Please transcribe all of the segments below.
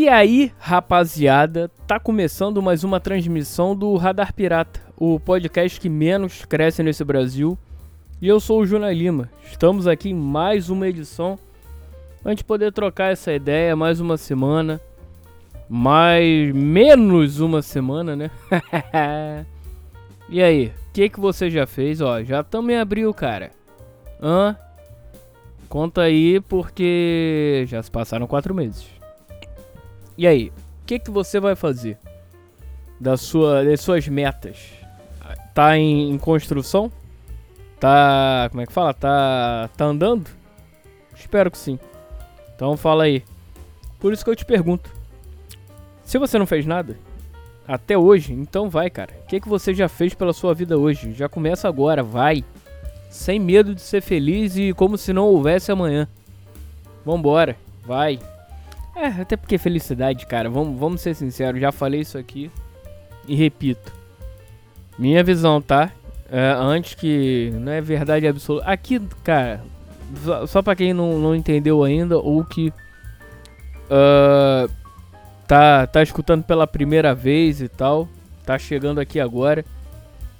E aí, rapaziada, tá começando mais uma transmissão do Radar Pirata, o podcast que menos cresce nesse Brasil. E eu sou o Juna Lima. Estamos aqui em mais uma edição pra gente poder trocar essa ideia mais uma semana. Mais menos uma semana, né? e aí, o que que você já fez? Ó, já estamos em abril, cara. Hã? Conta aí porque já se passaram quatro meses. E aí, o que que você vai fazer da sua, das suas metas? Tá em, em construção? Tá, como é que fala? Tá, tá andando? Espero que sim. Então fala aí. Por isso que eu te pergunto. Se você não fez nada até hoje, então vai, cara. O que que você já fez pela sua vida hoje? Já começa agora, vai. Sem medo de ser feliz e como se não houvesse amanhã. Vambora, vai. É, até porque felicidade, cara, vamos, vamos ser sinceros, já falei isso aqui e repito. Minha visão, tá? É, antes que não é verdade absoluta. Aqui, cara, só, só pra quem não, não entendeu ainda ou que uh, tá, tá escutando pela primeira vez e tal, tá chegando aqui agora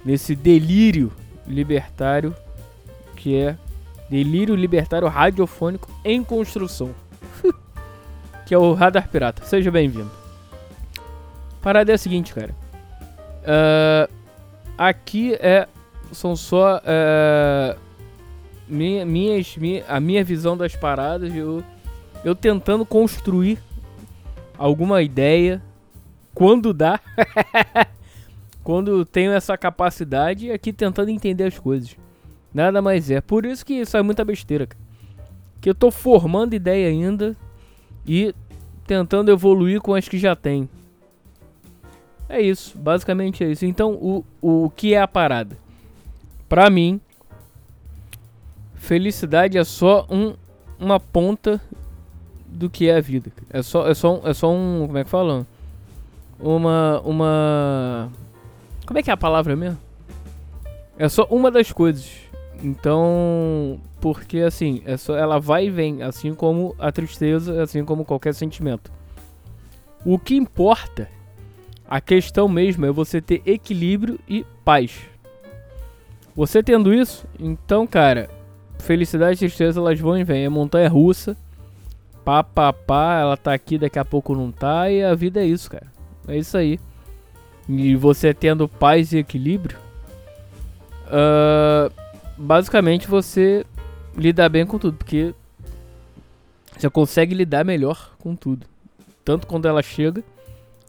nesse delírio libertário que é Delírio Libertário Radiofônico em Construção, que é o Radar Pirata. Seja bem-vindo. Parada é a seguinte, cara. Uh, aqui é são só uh, minha, minhas, minha, a minha visão das paradas. Eu, eu tentando construir alguma ideia quando dá. quando tenho essa capacidade, aqui tentando entender as coisas. Nada mais é. Por isso que sai muita besteira, cara. Que eu tô formando ideia ainda e tentando evoluir com as que já tem. É isso, basicamente é isso. Então, o, o que é a parada? Pra mim, felicidade é só um, uma ponta do que é a vida. É só, é só, é só um. Como é que fala? Uma. Uma. Como é que é a palavra mesmo? É só uma das coisas. Então, porque assim, é só, ela vai e vem, assim como a tristeza, assim como qualquer sentimento. O que importa, a questão mesmo é você ter equilíbrio e paz. Você tendo isso, então, cara, felicidade e tristeza elas vão e vêm. É montanha russa, pá, pá, pá, ela tá aqui, daqui a pouco não tá, e a vida é isso, cara. É isso aí. E você tendo paz e equilíbrio, uh, basicamente você lidar bem com tudo, porque você consegue lidar melhor com tudo. Tanto quando ela chega,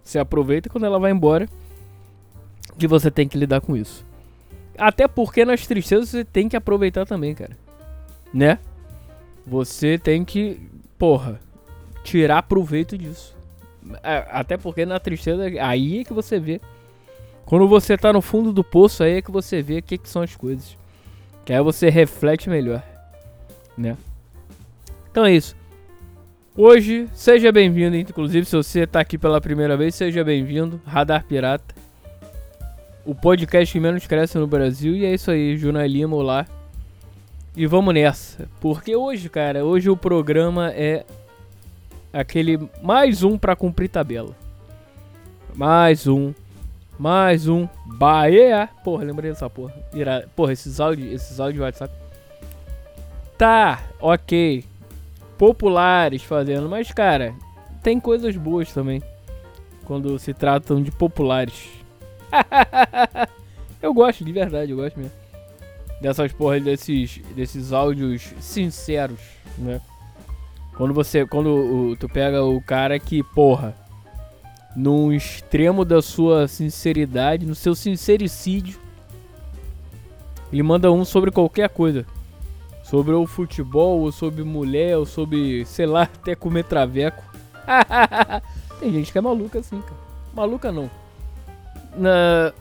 você aproveita, quando ela vai embora, que você tem que lidar com isso. Até porque nas tristezas você tem que aproveitar também, cara. Né? Você tem que, porra, tirar proveito disso. Até porque na tristeza, aí é que você vê. Quando você tá no fundo do poço, aí é que você vê o que, que são as coisas. Que aí você reflete melhor, né? Então é isso. Hoje, seja bem-vindo, inclusive se você está aqui pela primeira vez, seja bem-vindo, Radar Pirata. O podcast que menos cresce no Brasil. E é isso aí, Juna Lima, olá. E vamos nessa. Porque hoje, cara, hoje o programa é aquele mais um para cumprir tabela. Mais um mais um Bahia. Porra, lembrei dessa porra. Ira... Porra, esses áudios, esses áudios de WhatsApp. Tá, ok. Populares fazendo, mas cara, tem coisas boas também. Quando se tratam de populares. eu gosto, de verdade, eu gosto mesmo. Dessas porra, desses, desses áudios sinceros, né? Quando você, quando tu pega o cara que, porra, no extremo da sua sinceridade, no seu sincericídio. Ele manda um sobre qualquer coisa. Sobre o futebol, ou sobre mulher, ou sobre, sei lá, até comer traveco. Tem gente que é maluca assim, cara. Maluca não. Na...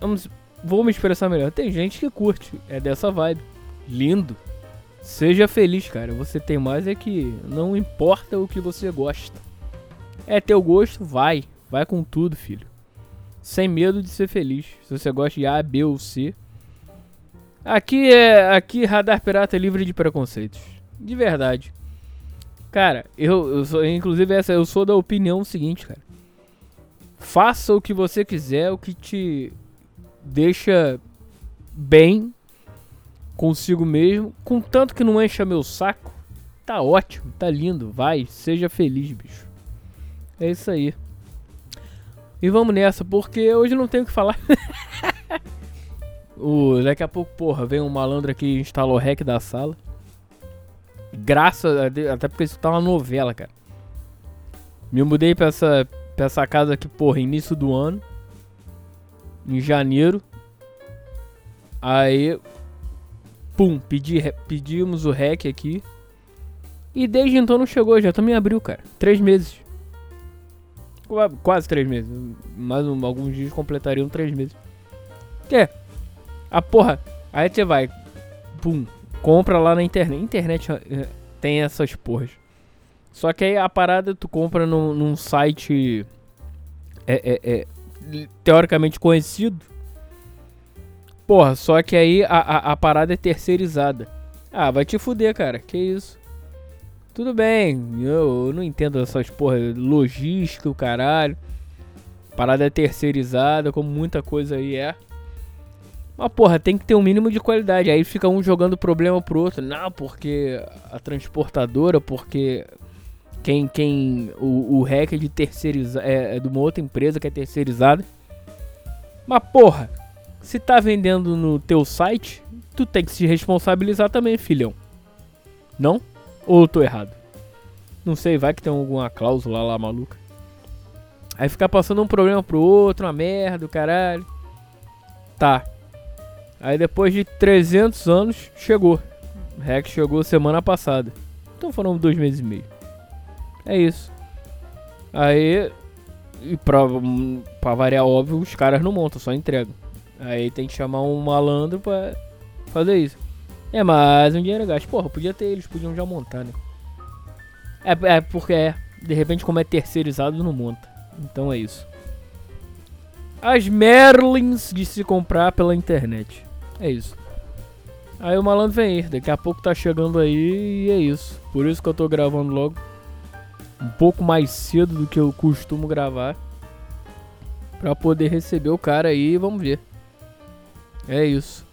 Vamos... Vou me expressar melhor. Tem gente que curte, é dessa vibe. Lindo. Seja feliz, cara. Você tem mais é que não importa o que você gosta. É teu gosto, vai. Vai com tudo, filho. Sem medo de ser feliz. Se você gosta de A, B ou C. Aqui é. Aqui Radar Pirata é livre de preconceitos. De verdade. Cara, eu, eu sou, inclusive essa, eu sou da opinião seguinte, cara. Faça o que você quiser, o que te deixa bem consigo mesmo, contanto que não encha meu saco. Tá ótimo, tá lindo, vai, seja feliz, bicho. É isso aí. E vamos nessa, porque hoje não tenho o que falar. o, daqui a pouco, porra, vem um malandro aqui e instala o hack da sala. Graças a Deus, até porque isso tá uma novela, cara. Me mudei pra essa, pra essa casa aqui, porra, início do ano. Em janeiro. Aí. Pum, pedi, pedimos o REC aqui. E desde então não chegou, já também abriu, cara. Três meses. Quase três meses. Mais um, alguns dias completariam três meses. Que? A porra. Aí você vai. Pum. Compra lá na internet. Internet eh, tem essas porras. Só que aí a parada tu compra num, num site. É, é, é, teoricamente conhecido. Porra, só que aí a, a, a, parada é terceirizada. Ah, vai te fuder, cara. Que isso? Tudo bem, eu, eu não entendo essas porra, logística, o caralho. Parada é terceirizada, como muita coisa aí é. Mas porra, tem que ter um mínimo de qualidade. Aí fica um jogando problema pro outro. Não, porque a transportadora, porque quem, quem o, o hack é de terceirizar é, é de uma outra empresa que é terceirizada. Mas porra, se tá vendendo no teu site, tu tem que se responsabilizar também, filhão. Não? Ou eu tô errado? Não sei, vai que tem alguma cláusula lá maluca. Aí ficar passando um problema pro outro, uma merda, caralho. Tá. Aí depois de 300 anos, chegou. O Rex chegou semana passada. Então foram dois meses e meio. É isso. Aí, e pra, pra variar óbvio, os caras não montam, só entregam. Aí tem que chamar um malandro pra fazer isso. É mais um dinheiro gasto. Porra, podia ter eles, podiam já montar, né? É, é porque é, de repente como é terceirizado não monta. Então é isso. As Merlins de se comprar pela internet. É isso. Aí o malandro vem aí, daqui a pouco tá chegando aí e é isso. Por isso que eu tô gravando logo um pouco mais cedo do que eu costumo gravar. Pra poder receber o cara aí vamos ver. É isso.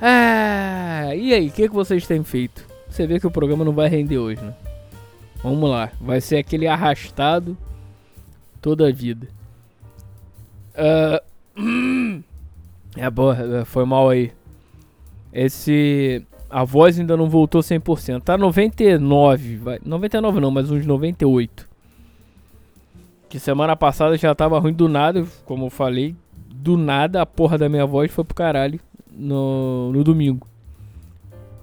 Ah, e aí, o que, que vocês têm feito? Você vê que o programa não vai render hoje, né? Vamos lá, vai ser aquele arrastado toda a vida. Uh, é boa, foi mal aí. Esse a voz ainda não voltou 100%. Tá 99, vai, 99 não, mas uns 98. Que semana passada já tava ruim do nada, como eu falei. Do nada a porra da minha voz foi pro caralho no, no domingo.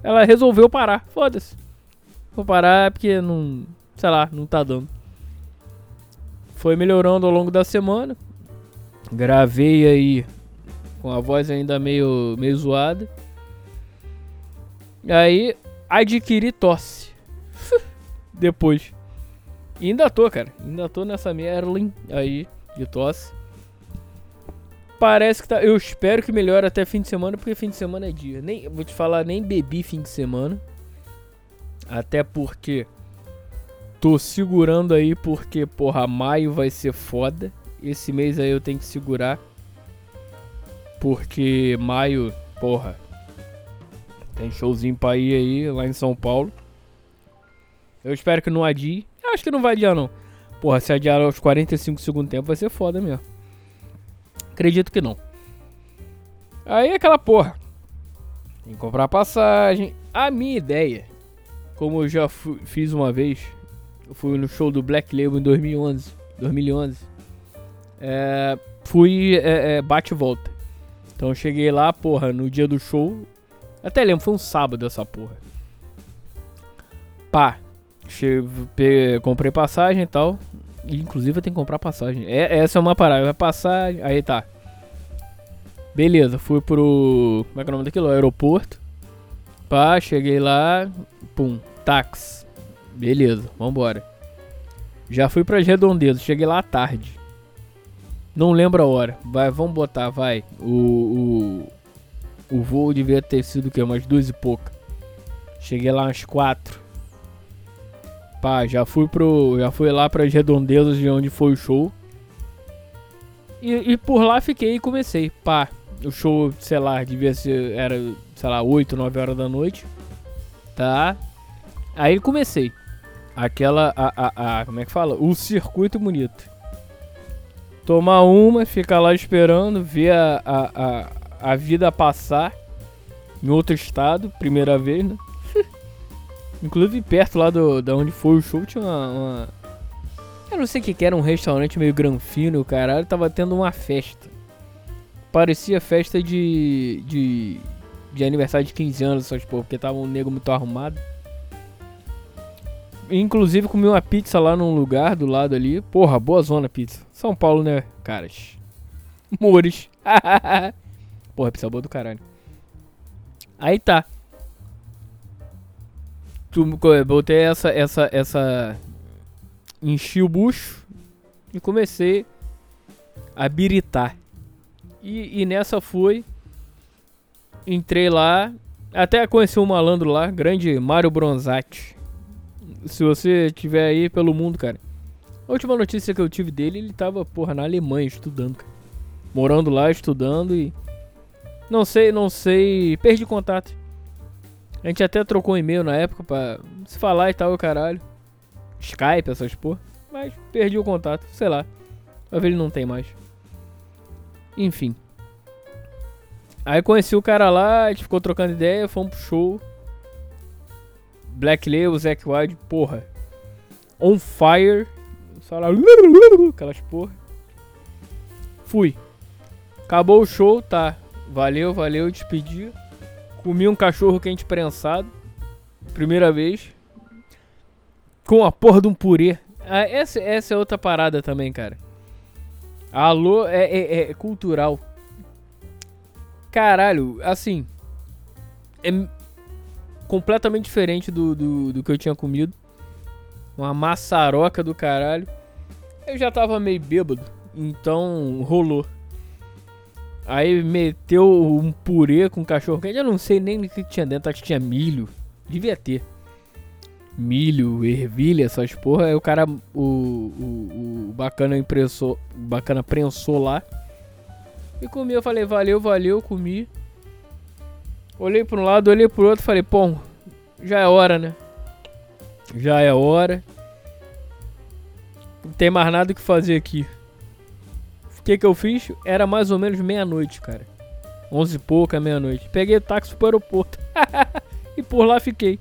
Ela resolveu parar, foda-se. Vou parar porque não, sei lá, não tá dando. Foi melhorando ao longo da semana. Gravei aí com a voz ainda meio, meio zoada. Aí adquiri tosse. Depois. E ainda tô, cara. Ainda tô nessa Merlin aí de tosse. Parece que tá. Eu espero que melhore até fim de semana, porque fim de semana é dia. Nem, vou te falar, nem bebi fim de semana. Até porque tô segurando aí, porque, porra, maio vai ser foda. Esse mês aí eu tenho que segurar. Porque maio, porra, tem showzinho pra ir aí lá em São Paulo. Eu espero que não adie. Acho que não vai adiar não. Porra, se adiar aos 45 segundos tempo vai ser foda mesmo. Acredito que não. Aí é aquela porra. Tem que comprar passagem. A minha ideia, como eu já fiz uma vez, eu fui no show do Black Label em 2011. 2011. É, fui é, é, bate volta. Então eu cheguei lá, porra, no dia do show, até lembro, foi um sábado essa porra. Pá. Cheguei, comprei passagem e tal. Inclusive eu tenho que comprar passagem. É, essa é uma parada. Vai passagem. Aí tá. Beleza, fui pro. Como é que é o nome daquilo? Aeroporto. Pá, cheguei lá. Pum, táxi. Beleza, vambora. Já fui pra redondezas, cheguei lá à tarde. Não lembro a hora. Vai, vamos botar, vai. O, o, o voo devia ter sido o quê? Umas duas e pouca. Cheguei lá umas quatro. Pá, já fui pro. Já fui lá para as redondezas de onde foi o show. E, e, por lá fiquei e comecei. Pá, o show, sei lá, devia ser. Era, sei lá, 8, 9 horas da noite. Tá? Aí comecei. Aquela. A, a, a, como é que fala? O circuito bonito. Tomar uma, ficar lá esperando, ver a, a, a, a vida passar em outro estado, primeira vez, né? Inclusive perto lá do, da onde foi o show tinha uma, uma... Eu não sei o que, era, um restaurante meio granfino, caralho, tava tendo uma festa. Parecia festa de. de. de aniversário de 15 anos, só tipo, porque tava um nego muito arrumado. Inclusive comi uma pizza lá num lugar do lado ali. Porra, boa zona pizza. São Paulo, né, caras? Mores. Porra, pizza boa do caralho. Aí tá. Botei essa, essa, essa. Enchi o bucho e comecei a biritar. E, e nessa fui. Entrei lá. Até conheci um malandro lá, grande Mário Bronzatti. Se você tiver aí pelo mundo, cara. A última notícia que eu tive dele, ele tava, porra, na Alemanha estudando, cara. Morando lá, estudando e. Não sei, não sei. Perdi contato. A gente até trocou um e-mail na época pra se falar e tal, caralho. Skype, essas porra. Mas perdi o contato, sei lá. Vai ver ele não tem mais. Enfim. Aí conheci o cara lá, a gente ficou trocando ideia, fomos pro show. Black Label, Zack Wilde, porra. On Fire. Só lá, aquelas porra. Fui. Acabou o show, tá. Valeu, valeu, despedi. Comi um cachorro quente prensado. Primeira vez. Com a porra de um purê. Ah, essa, essa é outra parada também, cara. Alô, é, é, é cultural. Caralho, assim. É completamente diferente do, do, do que eu tinha comido. Uma maçaroca do caralho. Eu já tava meio bêbado, então rolou. Aí meteu um purê com cachorro quente. Eu não sei nem o que tinha dentro. Acho que tinha milho. Devia ter. Milho, ervilha, essas porra. Aí o cara, o, o, o bacana impressou, bacana prensou lá. E comi. Eu falei, valeu, valeu, comi. Olhei para um lado, olhei pro outro. Falei, pô, já é hora, né? Já é hora. Não tem mais nada que fazer aqui. O que que eu fiz? Era mais ou menos meia-noite, cara. Onze e pouca, meia-noite. Peguei o táxi pro aeroporto. e por lá fiquei.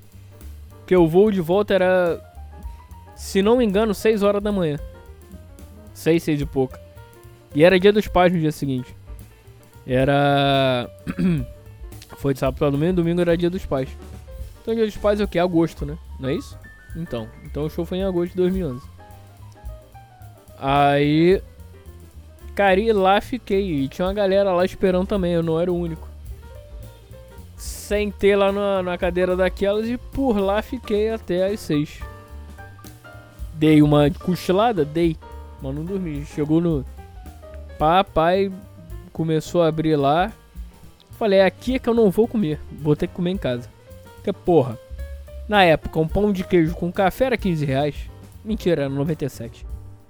Porque o voo de volta era, se não me engano, 6 horas da manhã. 6, 6 e pouca. E era dia dos pais no dia seguinte. Era. Foi de sábado para domingo, domingo era dia dos pais. Então dia dos pais é o que? Agosto, né? Não é isso? Então. Então o show foi em agosto de 2011. Aí Cara, e lá fiquei. E tinha uma galera lá esperando também, eu não era o único. Sentei lá na, na cadeira daquelas e por lá fiquei até as seis. Dei uma cochilada? Dei. Mas não dormi. Chegou no. Papai começou a abrir lá. Falei, aqui é que eu não vou comer. Vou ter que comer em casa. Porque, porra, na época, um pão de queijo com café era 15 reais. Mentira, era 97.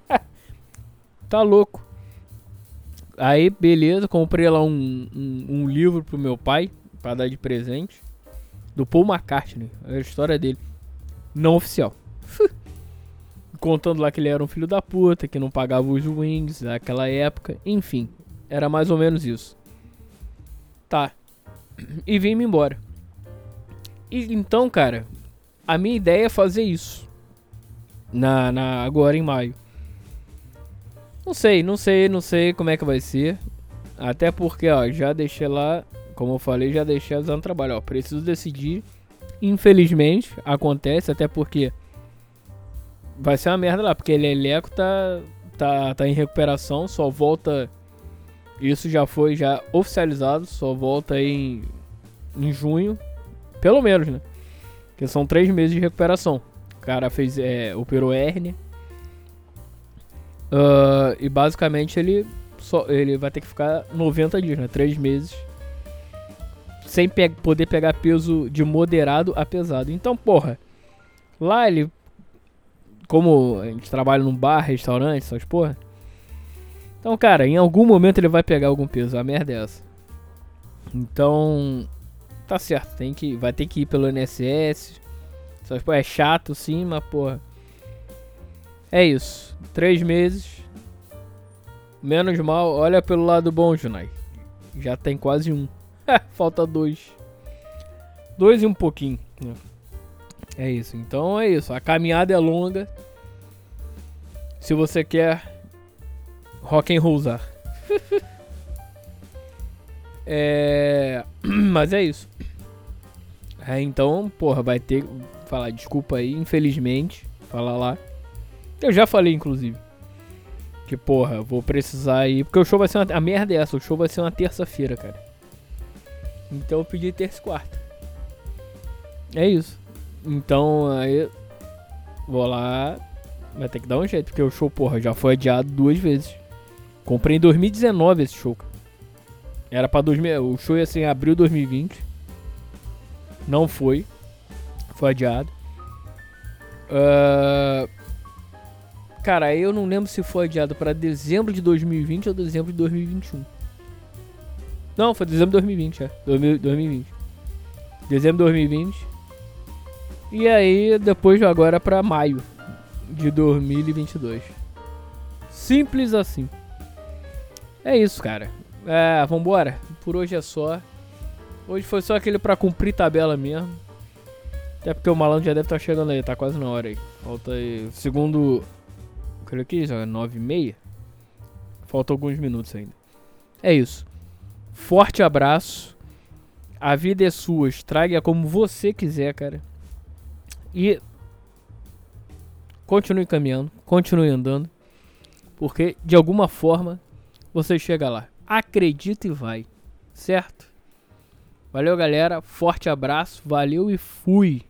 tá louco. Aí, beleza, comprei lá um, um, um livro pro meu pai, para dar de presente. Do Paul McCartney, a história dele. Não oficial. Contando lá que ele era um filho da puta, que não pagava os wings naquela época. Enfim, era mais ou menos isso. Tá. E vim-me embora. E então, cara, a minha ideia é fazer isso. Na, na, agora em maio. Não sei, não sei, não sei como é que vai ser. Até porque, ó, já deixei lá, como eu falei, já deixei usando trabalho, ó. Preciso decidir. Infelizmente, acontece, até porque vai ser uma merda lá, porque ele Eleco tá, tá, tá em recuperação, só volta. Isso já foi já oficializado, só volta em, em junho. Pelo menos, né? Porque são três meses de recuperação. O cara fez, é, operou hérnia Uh, e basicamente ele só ele vai ter que ficar 90 dias, né? 3 meses. Sem pe poder pegar peso de moderado a pesado. Então, porra. Lá ele como a gente trabalha num bar, restaurante, essas porra. Então, cara, em algum momento ele vai pegar algum peso. A merda é essa. Então, tá certo. Tem que, vai ter que ir pelo NSS. Essas porra é chato, sim, mas porra. É isso. Três meses. Menos mal. Olha pelo lado bom, Junai. Já tem quase um. Falta dois. Dois e um pouquinho. É isso. Então é isso. A caminhada é longa. Se você quer rock and rollzar. é... Mas é isso. É, então, porra, vai ter falar desculpa aí, infelizmente, falar lá. Eu já falei inclusive. Que porra, vou precisar ir, porque o show vai ser uma, a merda é essa, o show vai ser uma terça-feira, cara. Então eu pedi terça e quarta. É isso. Então aí vou lá, vai ter que dar um jeito, porque o show, porra, já foi adiado duas vezes. Comprei em 2019 esse show. Era para 2000, o show ia ser em abril de 2020. Não foi. Foi adiado. Uh, cara, eu não lembro se foi adiado para dezembro de 2020 ou dezembro de 2021. Não, foi dezembro de 2020, é. 2020. Dezembro de 2020. E aí, depois agora para maio de 2022. Simples assim. É isso, cara. É, vambora. Por hoje é só. Hoje foi só aquele pra cumprir tabela mesmo. Até porque o malandro já deve estar tá chegando aí, tá quase na hora aí. Falta aí. Segundo. Creio que já é 9 e meia. Faltam alguns minutos ainda. É isso. Forte abraço. A vida é sua. Estrague-a como você quiser, cara. E. Continue caminhando. Continue andando. Porque de alguma forma você chega lá. Acredita e vai. Certo? Valeu, galera. Forte abraço. Valeu e fui.